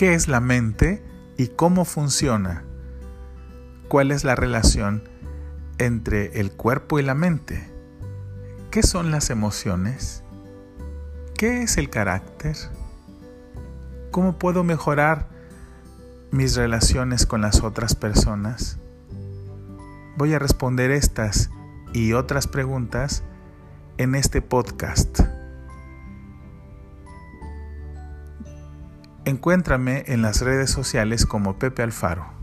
¿Qué es la mente y cómo funciona? ¿Cuál es la relación entre el cuerpo y la mente? ¿Qué son las emociones? ¿Qué es el carácter? ¿Cómo puedo mejorar mis relaciones con las otras personas? Voy a responder estas y otras preguntas en este podcast. Encuéntrame en las redes sociales como Pepe Alfaro.